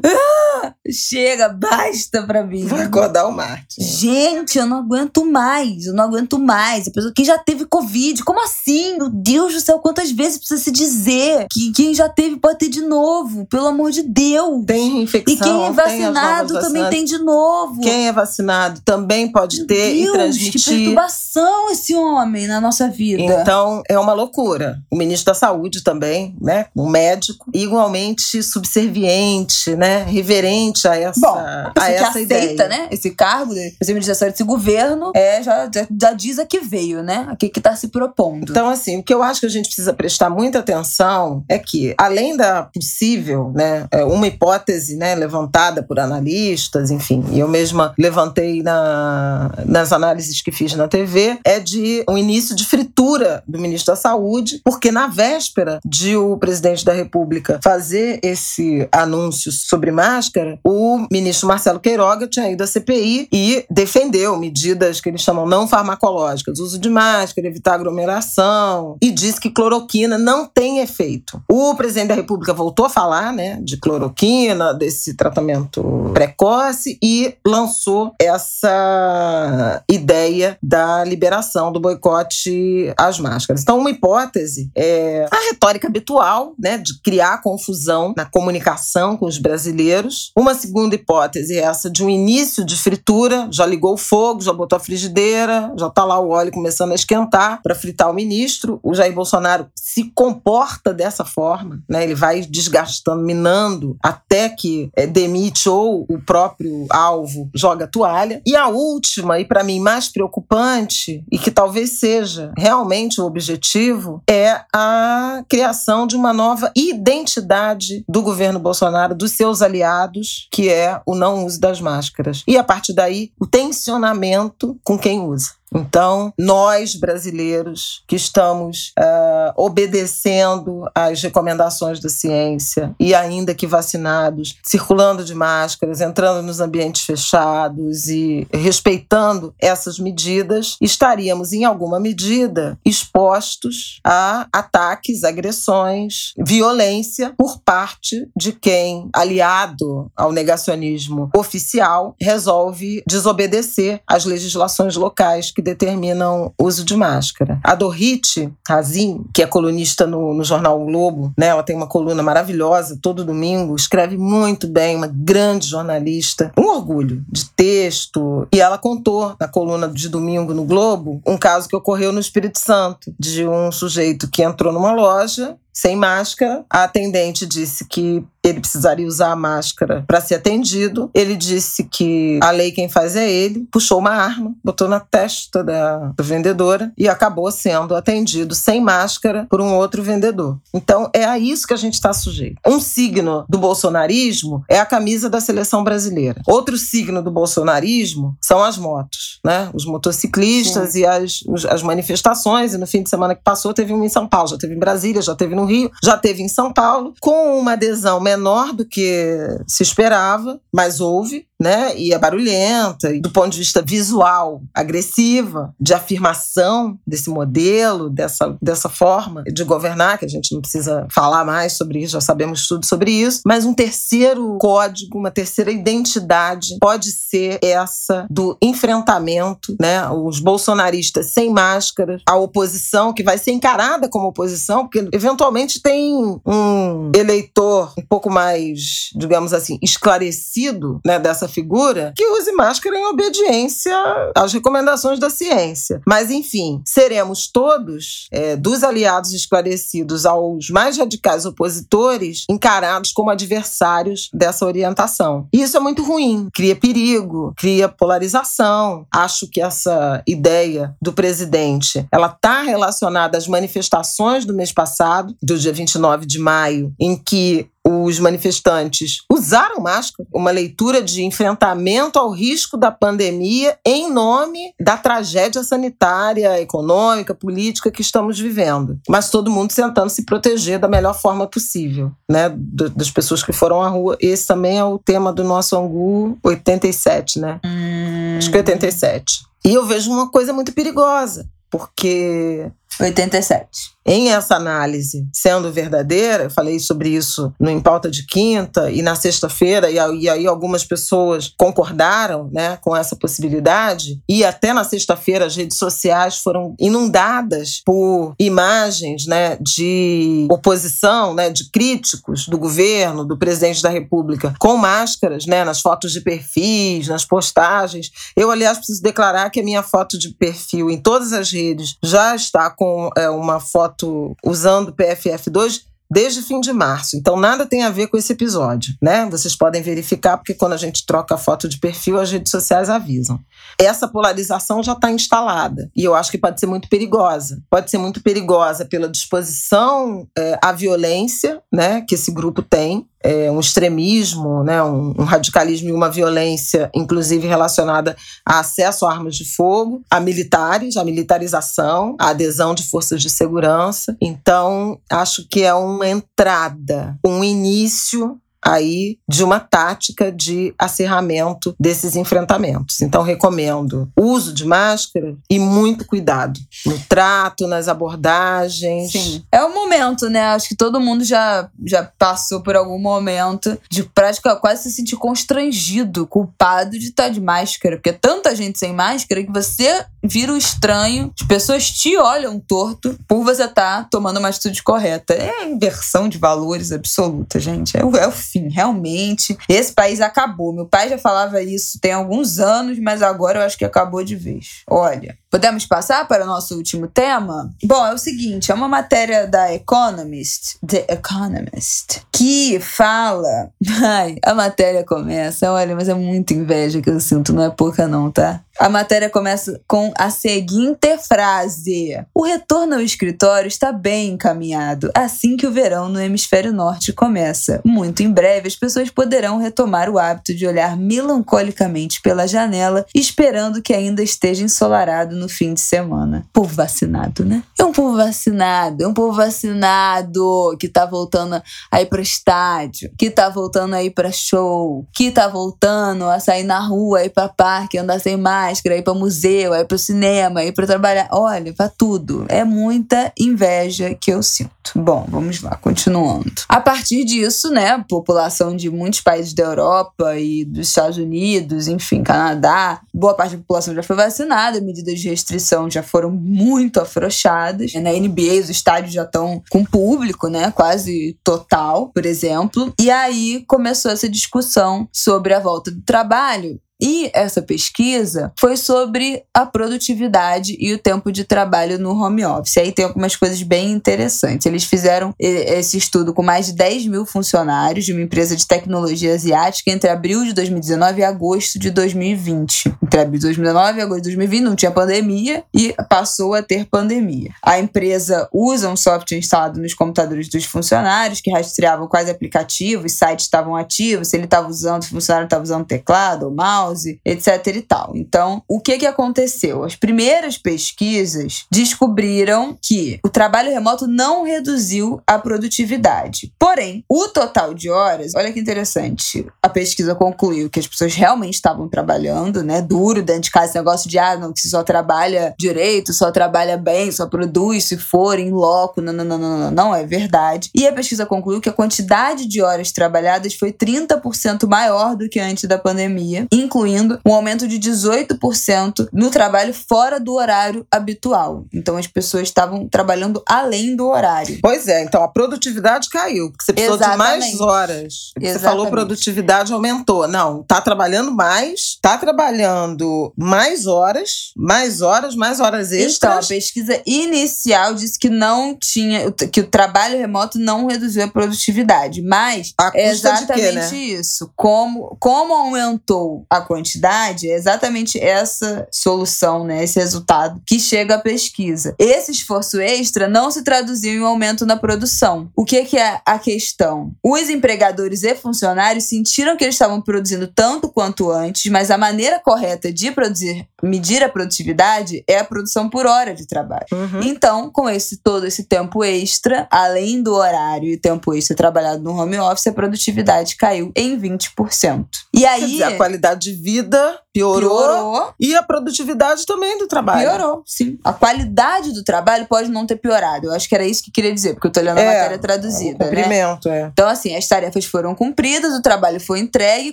Ah! Chega, basta pra mim. Vai acordar o Marte. Gente, eu não aguento mais. Eu não aguento mais. A pessoa que já teve Covid. Como assim? Meu Deus do céu, quantas vezes precisa se dizer que quem já teve pode ter de novo? Pelo amor de Deus. Tem infecção. E quem é vacinado também tem de novo. Quem é vacinado também pode Meu ter Deus, e transmitir. Que perturbação esse homem na nossa vida. Então, é uma loucura. O ministro da Saúde também, né? Um médico, igualmente subserviente, né? Reverente a essa, Bom, a essa que ideia. aceita, né? Esse cargo de administração desse governo é, já, já, já diz a que veio, né? A que está se propondo. Então, assim, o que eu acho que a gente precisa prestar muita atenção é que, além da possível, né, é, uma hipótese né, levantada por analistas, enfim, e eu mesma levantei na, nas análises que fiz na TV, é de um início de fritura do ministro da Saúde, porque na véspera de o presidente da República fazer esse anúncio sobre máscara, o ministro Marcelo Queiroga tinha ido à CPI e defendeu medidas que eles chamam não farmacológicas, uso de máscara, evitar aglomeração, e disse que cloroquina não tem efeito. O presidente da República voltou a falar, né, de cloroquina, desse tratamento precoce e lançou essa ideia da liberação do boicote às máscaras. Então, uma hipótese é a retórica habitual, né, de criar confusão na comunicação com os brasileiros. Uma segunda hipótese é essa de um início de fritura, já ligou o fogo, já botou a frigideira, já está lá o óleo começando a esquentar para fritar o ministro. O Jair Bolsonaro se comporta dessa forma, né? Ele vai desgastando, minando até que é, demite ou o próprio alvo joga a toalha. E a última, e para mim mais preocupante, e que talvez seja realmente o objetivo, é a criação de uma nova identidade do governo Bolsonaro, dos seus aliados, que é o não uso das máscaras. E a partir daí, o tensionamento com quem usa. Então, nós brasileiros que estamos uh, obedecendo às recomendações da ciência e ainda que vacinados, circulando de máscaras, entrando nos ambientes fechados e respeitando essas medidas, estaríamos em alguma medida expostos a ataques, agressões, violência por parte de quem, aliado ao negacionismo oficial, resolve desobedecer às legislações locais que determinam o uso de máscara. A Dorit Razin, que é colunista no, no jornal o Globo, né, ela tem uma coluna maravilhosa todo domingo, escreve muito bem, uma grande jornalista, um orgulho de texto. E ela contou na coluna de domingo no Globo um caso que ocorreu no Espírito Santo, de um sujeito que entrou numa loja sem máscara. A atendente disse que ele precisaria usar a máscara para ser atendido. Ele disse que a lei quem faz é ele, puxou uma arma, botou na testa da, da vendedora e acabou sendo atendido sem máscara por um outro vendedor. Então é a isso que a gente está sujeito. Um signo do bolsonarismo é a camisa da seleção brasileira. Outro signo do bolsonarismo são as motos, né? Os motociclistas Sim. e as, as manifestações. E no fim de semana que passou teve uma em São Paulo, já teve em Brasília, já teve no Rio, já teve em São Paulo, com uma adesão menor do que se esperava, mas houve né? E é barulhenta, e do ponto de vista visual, agressiva, de afirmação desse modelo, dessa, dessa forma de governar, que a gente não precisa falar mais sobre isso, já sabemos tudo sobre isso. Mas um terceiro código, uma terceira identidade pode ser essa do enfrentamento, né? Os bolsonaristas sem máscaras, a oposição que vai ser encarada como oposição, porque eventualmente tem um eleitor um pouco mais, digamos assim, esclarecido, né? Dessa figura que use máscara em obediência às recomendações da ciência. Mas, enfim, seremos todos, é, dos aliados esclarecidos aos mais radicais opositores, encarados como adversários dessa orientação. E isso é muito ruim, cria perigo, cria polarização. Acho que essa ideia do presidente, ela está relacionada às manifestações do mês passado, do dia 29 de maio, em que os manifestantes usaram máscara, uma leitura de enfrentamento ao risco da pandemia em nome da tragédia sanitária, econômica, política que estamos vivendo. Mas todo mundo tentando se proteger da melhor forma possível, né? Das pessoas que foram à rua. Esse também é o tema do nosso Angu 87, né? Hum. Acho que 87. E eu vejo uma coisa muito perigosa, porque 87 em essa análise sendo verdadeira, eu falei sobre isso no Em Pauta de Quinta e na sexta-feira, e, aí algumas pessoas concordaram né, com essa possibilidade, e até na sexta-feira as redes sociais foram inundadas por imagens né, de oposição, né, de críticos do governo, do presidente da República, com máscaras né, nas fotos de perfis, nas postagens. Eu, aliás, preciso declarar que a minha foto de perfil em todas as redes já está com é, uma foto usando o PFF2 desde fim de março. Então nada tem a ver com esse episódio, né? Vocês podem verificar porque quando a gente troca a foto de perfil, as redes sociais avisam. Essa polarização já está instalada e eu acho que pode ser muito perigosa. Pode ser muito perigosa pela disposição é, à violência, né, que esse grupo tem é, um extremismo, né, um, um, radicalismo e uma violência, inclusive relacionada a acesso a armas de fogo, a militares, a militarização, a adesão de forças de segurança. Então, acho que é uma entrada, um início aí de uma tática de acerramento desses enfrentamentos. Então recomendo uso de máscara e muito cuidado no trato, nas abordagens. Sim. É o momento, né? Acho que todo mundo já já passou por algum momento de prática quase se sentir constrangido, culpado de estar de máscara, porque tanta gente sem máscara que você vira o estranho, as pessoas te olham torto por você estar tá tomando uma atitude correta. É a inversão de valores absoluta, gente. É o, é o fim, realmente. Esse país acabou. Meu pai já falava isso tem alguns anos, mas agora eu acho que acabou de vez. Olha, podemos passar para o nosso último tema? Bom, é o seguinte: é uma matéria da Economist, The Economist, que fala. Ai, a matéria começa. Olha, mas é muita inveja que eu sinto, não é pouca, não, tá? A matéria começa com a seguinte frase: O retorno ao escritório está bem encaminhado, assim que o verão no hemisfério norte começa. Muito em breve, as pessoas poderão retomar o hábito de olhar melancolicamente pela janela, esperando que ainda esteja ensolarado no fim de semana. Povo vacinado, né? É um povo vacinado, é um povo vacinado que tá voltando aí para estádio, que tá voltando aí para show, que tá voltando a sair na rua, ir para parque, andar sem máscara, ir para museu, ir para o cinema, ir para trabalhar. Olha, para tudo. É muita inveja que eu sinto. Bom, vamos lá, continuando. A partir disso, né, a população de muitos países da Europa e dos Estados Unidos, enfim, Canadá, boa parte da população já foi vacinada, medidas de restrição já foram muito afrouxadas. Na NBA, os estádios já estão com público, né, quase total, por exemplo. E aí começou essa discussão sobre a volta do trabalho E essa pesquisa foi sobre a produtividade e o tempo de trabalho no home office. Aí tem algumas coisas bem interessantes. Eles fizeram esse estudo com mais de 10 mil funcionários de uma empresa de tecnologia asiática entre abril de 2019 e agosto de 2020. Entre abril de 2019 e agosto de 2020 não tinha pandemia e passou a ter pandemia. A empresa usa um software instalado nos computadores dos funcionários que rastreavam quais aplicativos, sites estavam ativos, se ele estava usando, se o funcionário estava usando teclado ou mouse, etc e tal. Então, o que que aconteceu? As primeiras pesquisas descobriram que o trabalho remoto não reduziu a produtividade. Porém, o total de horas, olha que interessante, a pesquisa concluiu que as pessoas realmente estavam trabalhando, né, duro dentro de casa, esse negócio de, ah, não, que só trabalha direito, só trabalha bem, só produz se for em loco, não, não, não, não, não, não é verdade. E a pesquisa concluiu que a quantidade de horas trabalhadas foi 30% maior do que antes da pandemia, incluindo um aumento de 18% no trabalho fora do horário habitual. Então as pessoas estavam trabalhando além do horário. Pois é, então a produtividade caiu, porque você precisou Exatamente. de mais horas. Você falou produtividade aumentou. Não, tá trabalhando mais, tá trabalhando mais horas, mais horas, mais horas extras. Então, a pesquisa inicial disse que não tinha, que o trabalho remoto não reduziu a produtividade, mas é exatamente quê, né? isso. Como, como aumentou a quantidade, é exatamente essa solução, né, esse resultado que chega à pesquisa. Esse esforço extra não se traduziu em um aumento na produção. O que, que é a questão? Os empregadores e funcionários sentiram que eles estavam produzindo tanto quanto antes, mas a maneira correta de produzir, medir a produtividade é a produção por hora de trabalho. Uhum. Então, com esse todo esse tempo extra, além do horário e tempo extra trabalhado no home office, a produtividade caiu em 20%. E aí, dizer, a qualidade de vida piorou, piorou, e a produtividade também do trabalho. Piorou, sim. A qualidade do trabalho pode não ter piorado. Eu acho que era isso que queria dizer, porque eu tô lendo a é, matéria traduzida. O cumprimento, né? é. Então, assim, as tarefas foram cumpridas, o trabalho foi entregue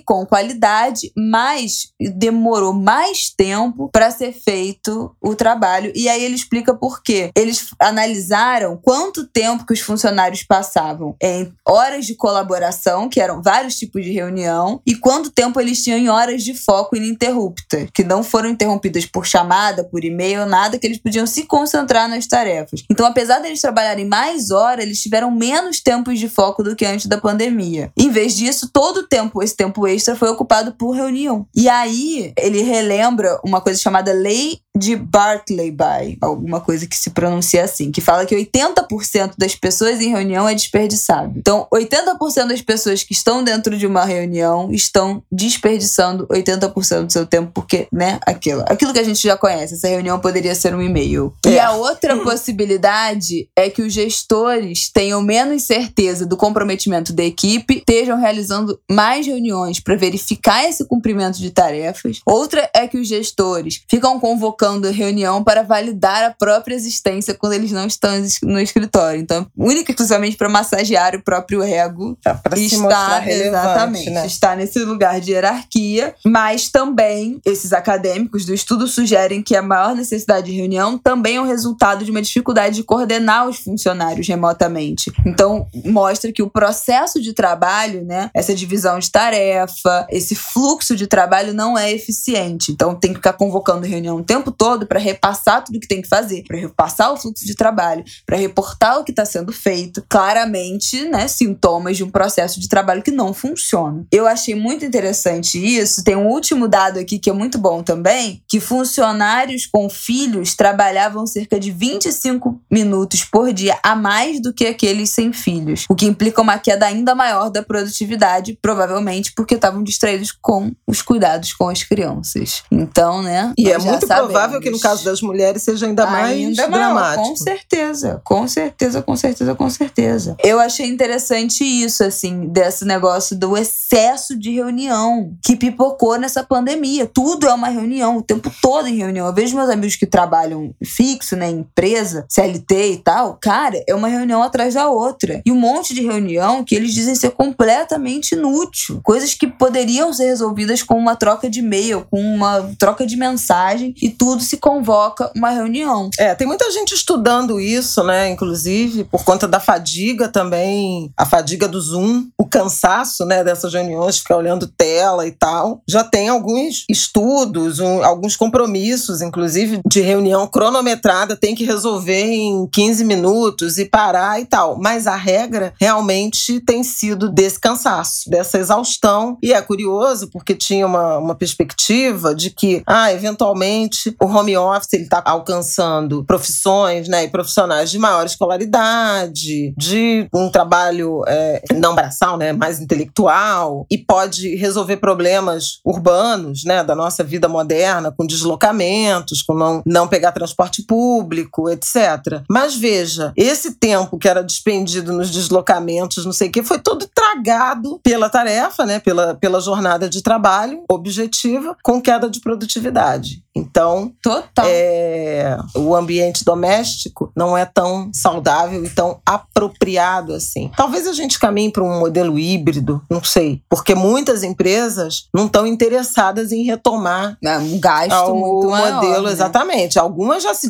com qualidade, mas demorou mais tempo para ser feito o trabalho. E aí ele explica por quê. Eles analisaram quanto tempo que os funcionários passavam em horas de colaboração, que eram vários tipos de reunião, e quanto tempo eles tinham em horas de foco ininterrupta, que não foram interrompidas por chamada, por e-mail, nada, que eles podiam se concentrar nas tarefas. Então, apesar deles trabalharem mais horas, eles tiveram menos tempos de foco do que antes da pandemia. Em vez disso, todo o tempo, esse tempo extra, foi ocupado por reunião. E aí, ele relembra uma coisa chamada Lei de Bartley by, alguma coisa que se pronuncia assim, que fala que 80% das pessoas em reunião é desperdiçado. Então, 80% das pessoas que estão dentro de uma reunião estão desperdiçando 80% do seu tempo porque, né, aquilo, aquilo que a gente já conhece, essa reunião poderia ser um e-mail. É. E a outra possibilidade é que os gestores tenham menos certeza do comprometimento da equipe, estejam realizando mais reuniões para verificar esse cumprimento de tarefas. Outra é que os gestores ficam convocando convocando reunião para validar a própria existência quando eles não estão no escritório. Então, única e exclusivamente para massagear o próprio ego. Tá, para se mostrar exatamente, né? está nesse lugar de hierarquia, mas também esses acadêmicos do estudo sugerem que a maior necessidade de reunião também é um resultado de uma dificuldade de coordenar os funcionários remotamente. Então, mostra que o processo de trabalho, né, essa divisão de tarefa, esse fluxo de trabalho não é eficiente. Então, tem que ficar convocando reunião o tempo todo para repassar tudo que tem que fazer, para repassar o fluxo de trabalho, para reportar o que está sendo feito. Claramente, né, sintomas de um processo de trabalho que não funciona. Eu achei muito interessante isso. Tem um último dado aqui que é muito bom também, que funcionários com filhos trabalhavam cerca de 25 minutos por dia a mais do que aqueles sem filhos, o que implica uma queda ainda maior da produtividade, provavelmente porque estavam distraídos com os cuidados com as crianças. Então, né? E é muito provável provável que no caso das mulheres seja ainda mais ainda dramático. com certeza, com certeza, com certeza, com certeza. Eu achei interessante isso, assim, desse negócio do excesso de reunião que pipocou nessa pandemia. Tudo é uma reunião, o tempo todo em reunião. Eu vejo meus amigos que trabalham fixo, né, em empresa, CLT e tal. Cara, é uma reunião atrás da outra. E um monte de reunião que eles dizem ser completamente inútil. Coisas que poderiam ser resolvidas com uma troca de e-mail, com uma troca de mensagem e tudo se convoca uma reunião. É, tem muita gente estudando isso, né? Inclusive, por conta da fadiga também, a fadiga do Zoom, o cansaço, né, dessas reuniões, ficar olhando tela e tal. Já tem alguns estudos, um, alguns compromissos, inclusive, de reunião cronometrada, tem que resolver em 15 minutos e parar e tal. Mas a regra realmente tem sido desse cansaço, dessa exaustão. E é curioso, porque tinha uma, uma perspectiva de que, ah, eventualmente, o home office ele está alcançando profissões né, e profissionais de maior escolaridade, de um trabalho é, não braçal, né, mais intelectual, e pode resolver problemas urbanos né, da nossa vida moderna, com deslocamentos, com não, não pegar transporte público, etc. Mas veja, esse tempo que era despendido nos deslocamentos, não sei o que, foi todo tragado pela tarefa, né, pela, pela jornada de trabalho objetiva, com queda de produtividade. Então, Total. É, o ambiente doméstico não é tão saudável e tão apropriado assim. Talvez a gente caminhe para um modelo híbrido, não sei, porque muitas empresas não estão interessadas em retomar é um gasto o muito modelo maior, né? exatamente. Algumas já se,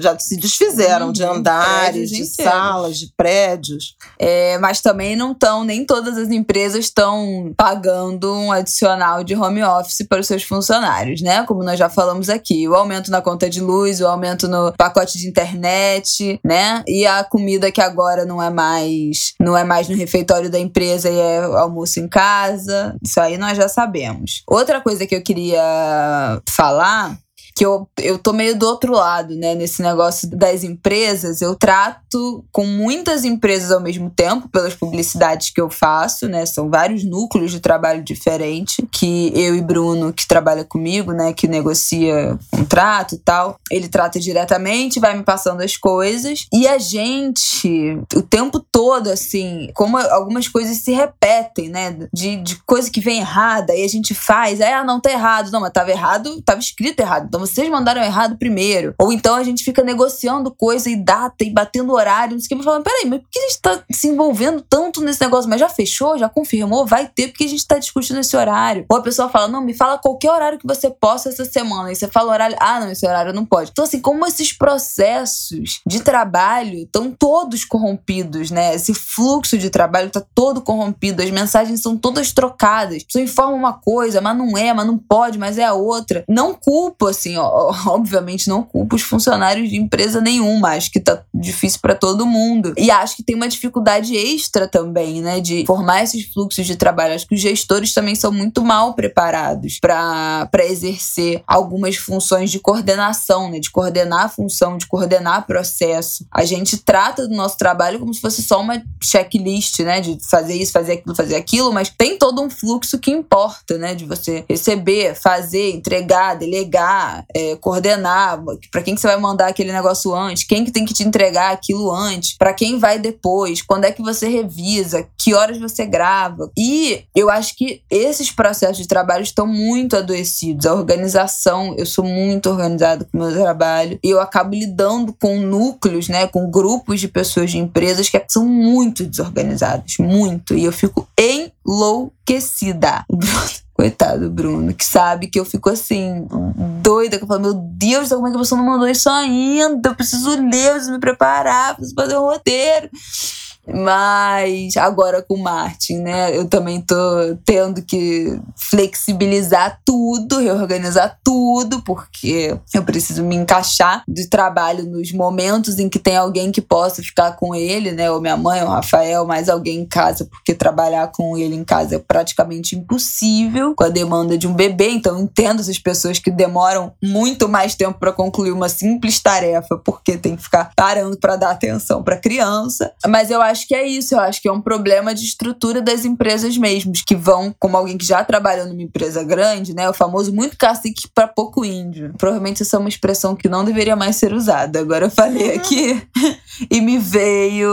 já se desfizeram Uhum, de andares, prédios de inteiros. salas, de prédios. É, mas também não estão, nem todas as empresas estão pagando um adicional de home office para os seus funcionários, né? Como nós já falamos aqui, o aumento na conta de luz, o aumento no pacote de internet, né? E a comida que agora não é mais, não é mais no refeitório da empresa e é almoço em casa. Isso aí nós já sabemos. Outra coisa que eu queria falar que eu, eu tô meio do outro lado, né? Nesse negócio das empresas. Eu trato com muitas empresas ao mesmo tempo, pelas publicidades que eu faço, né? São vários núcleos de trabalho diferente que eu e Bruno, que trabalha comigo, né? Que negocia contrato e tal, ele trata diretamente, vai me passando as coisas. E a gente, o tempo todo, assim, como algumas coisas se repetem, né? De, de coisa que vem errada, aí a gente faz, ah, não, tá errado. Não, mas tava errado, tava escrito errado. Então vocês mandaram errado primeiro. Ou então a gente fica negociando coisa e data e batendo horário, não sei o que, falando, peraí, mas por que a gente tá se envolvendo tanto nesse negócio? Mas já fechou? Já confirmou? Vai ter, porque a gente tá discutindo esse horário. Ou a pessoa fala, não, me fala qualquer horário que você possa essa semana. E você fala horário, ah, não, esse horário não pode. Então, assim, como esses processos de trabalho estão todos corrompidos, né? Esse fluxo de trabalho tá todo corrompido, as mensagens são todas trocadas. A pessoa informa uma coisa, mas não é, mas não pode, mas é a outra. Não culpa, assim, ó, obviamente não culpa os funcionários de empresa nenhuma, acho que tá difícil para todo mundo. E acho que tem uma dificuldade extra também, né, de formar esses fluxos de trabalho. Acho que os gestores também são muito mal preparados para exercer algumas funções de coordenação, né, de coordenar a função, de coordenar processo. A gente trata do nosso trabalho como se fosse só uma checklist, né, de fazer isso, fazer aquilo, fazer aquilo, mas tem todo um fluxo que importa, né, de você receber, fazer, entregar, delegar, é, coordenar, para quem que você vai mandar aquele negócio antes, quem que tem que te entregar aquilo antes, para quem vai depois, quando é que você revisa, que horas você grava. E eu acho que esses processos de trabalho estão muito adoecidos. A organização, eu sou muito organizada com o meu trabalho e eu acabo lidando com núcleos, né, com grupos de pessoas de empresas que são muito desorganizados, muito. E eu fico enlouquecida. Coitado, Bruno, que sabe que eu fico assim, doida, que eu falo, meu Deus, como é que você não mandou isso ainda? Eu preciso ler, eu preciso me preparar, preciso fazer um roteiro. Mas agora com o Martin, né? Eu também tô tendo que flexibilizar tudo, reorganizar tudo, porque eu preciso me encaixar de trabalho nos momentos em que tem alguém que possa ficar com ele, né? Ou minha mãe, ou Rafael, mais alguém em casa, porque trabalhar com ele em casa é praticamente impossível com a demanda de um bebê. Então, entendo essas pessoas que demoram muito mais tempo para concluir uma simples tarefa, porque tem que ficar parando para dar atenção para criança. Mas eu acho que é isso, eu acho que é um problema de estrutura das empresas mesmos, que vão, como alguém que já trabalhou numa empresa grande, né? O famoso muito cacique para pouco índio. Provavelmente essa é uma expressão que não deveria mais ser usada. Agora eu falei aqui e me veio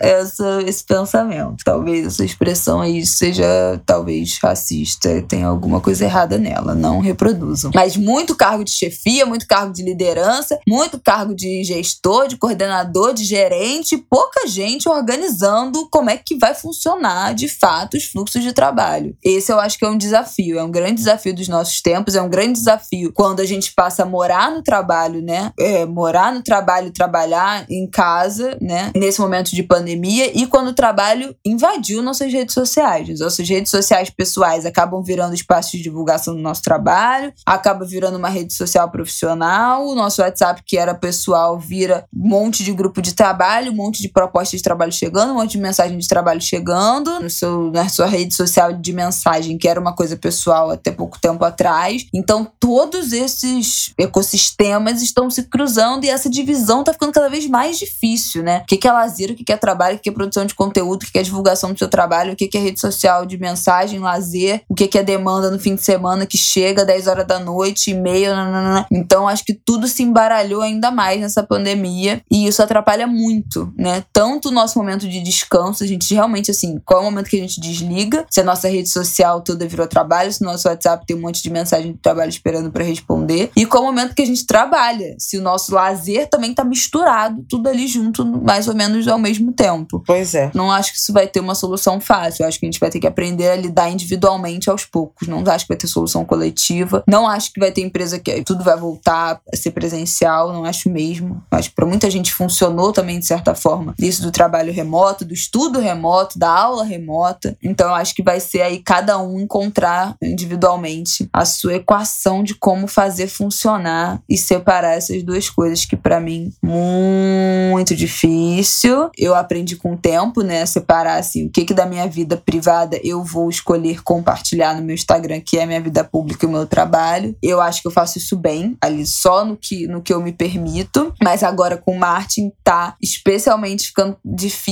essa, esse pensamento. Talvez essa expressão aí seja talvez racista, tenha alguma coisa errada nela, não reproduzam. Mas muito cargo de chefia, muito cargo de liderança, muito cargo de gestor, de coordenador, de gerente, pouca gente organizada organizando como é que vai funcionar de fato os fluxos de trabalho. Esse eu acho que é um desafio, é um grande desafio dos nossos tempos, é um grande desafio quando a gente passa a morar no trabalho, né? É, morar no trabalho trabalhar em casa, né? Nesse momento de pandemia e quando o trabalho invadiu nossas redes sociais. As nossas redes sociais pessoais acabam virando espaços de divulgação do nosso trabalho, acaba virando uma rede social profissional, o nosso WhatsApp, que era pessoal, vira um monte de grupo de trabalho, um monte de propostas de trabalho chegando, um monte de mensagem de trabalho chegando no seu, na sua rede social de mensagem, que era uma coisa pessoal até pouco tempo atrás. Então, todos esses ecossistemas estão se cruzando e essa divisão tá ficando cada vez mais difícil, né? O que é lazer, o que é trabalho, o que é produção de conteúdo, o que é divulgação do seu trabalho, o que é rede social de mensagem, lazer, o que é demanda no fim de semana que chega 10 horas da noite, e-mail, nanana. Então, acho que tudo se embaralhou ainda mais nessa pandemia e isso atrapalha muito, né? Tanto o nosso momento de descanso, a gente realmente, assim, qual é o momento que a gente desliga? Se a nossa rede social toda virou trabalho, se o nosso WhatsApp tem um monte de mensagem de trabalho esperando para responder, e qual é o momento que a gente trabalha? Se o nosso lazer também tá misturado, tudo ali junto, mais ou menos ao mesmo tempo. Pois é. Não acho que isso vai ter uma solução fácil. Eu acho que a gente vai ter que aprender a lidar individualmente aos poucos. Não acho que vai ter solução coletiva. Não acho que vai ter empresa que tudo vai voltar a ser presencial. Não acho mesmo. Acho que para muita gente funcionou também, de certa forma, isso do trabalho remoto, do estudo remoto, da aula remota. Então, eu acho que vai ser aí cada um encontrar individualmente a sua equação de como fazer funcionar e separar essas duas coisas que para mim muito difícil. Eu aprendi com o tempo, né, separar assim, o que que da minha vida privada eu vou escolher compartilhar no meu Instagram, que é a minha vida pública e o meu trabalho. Eu acho que eu faço isso bem, ali só no que no que eu me permito, mas agora com o Martin tá especialmente ficando difícil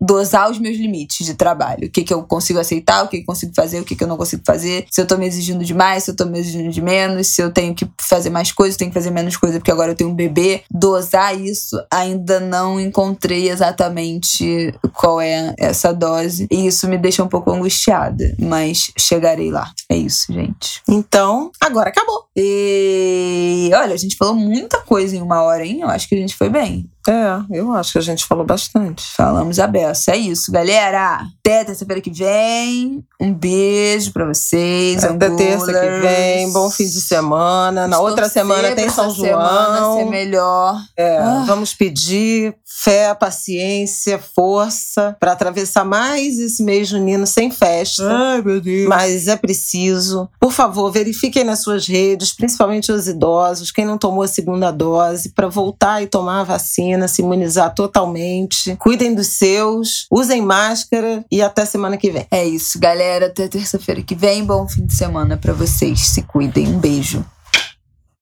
dosar os meus limites de trabalho. O que que eu consigo aceitar, o que que eu consigo fazer, o que que eu não consigo fazer, se eu tô me exigindo demais, se eu tô me exigindo de menos, se eu tenho que fazer mais coisas, tenho que fazer menos coisa porque agora eu tenho um bebê. Dosar isso ainda não encontrei exatamente qual é essa dose. E isso me deixa um pouco angustiada, mas chegarei lá. É isso, gente. Então, agora acabou. E olha, a gente falou muita coisa em uma hora, hein? Eu acho que a gente foi bem. É, eu acho que a gente falou bastante. Falamos a beça. É isso, galera. Até terça-feira que vem. Um beijo pra vocês. Até terça que vem. Bom fim de semana. Na outra semana tem São João. Semana ser melhor. É, ah. vamos pedir fé, paciência, força para atravessar mais esse mês junino sem festa. Ai, meu Deus. Mas é preciso. Por favor, verifiquem nas suas redes, principalmente os idosos, quem não tomou a segunda dose, para voltar e tomar a vacina se imunizar totalmente. Cuidem dos seus, usem máscara e até semana que vem. É isso, galera. Até terça-feira que vem. Bom fim de semana para vocês. Se cuidem. Um beijo.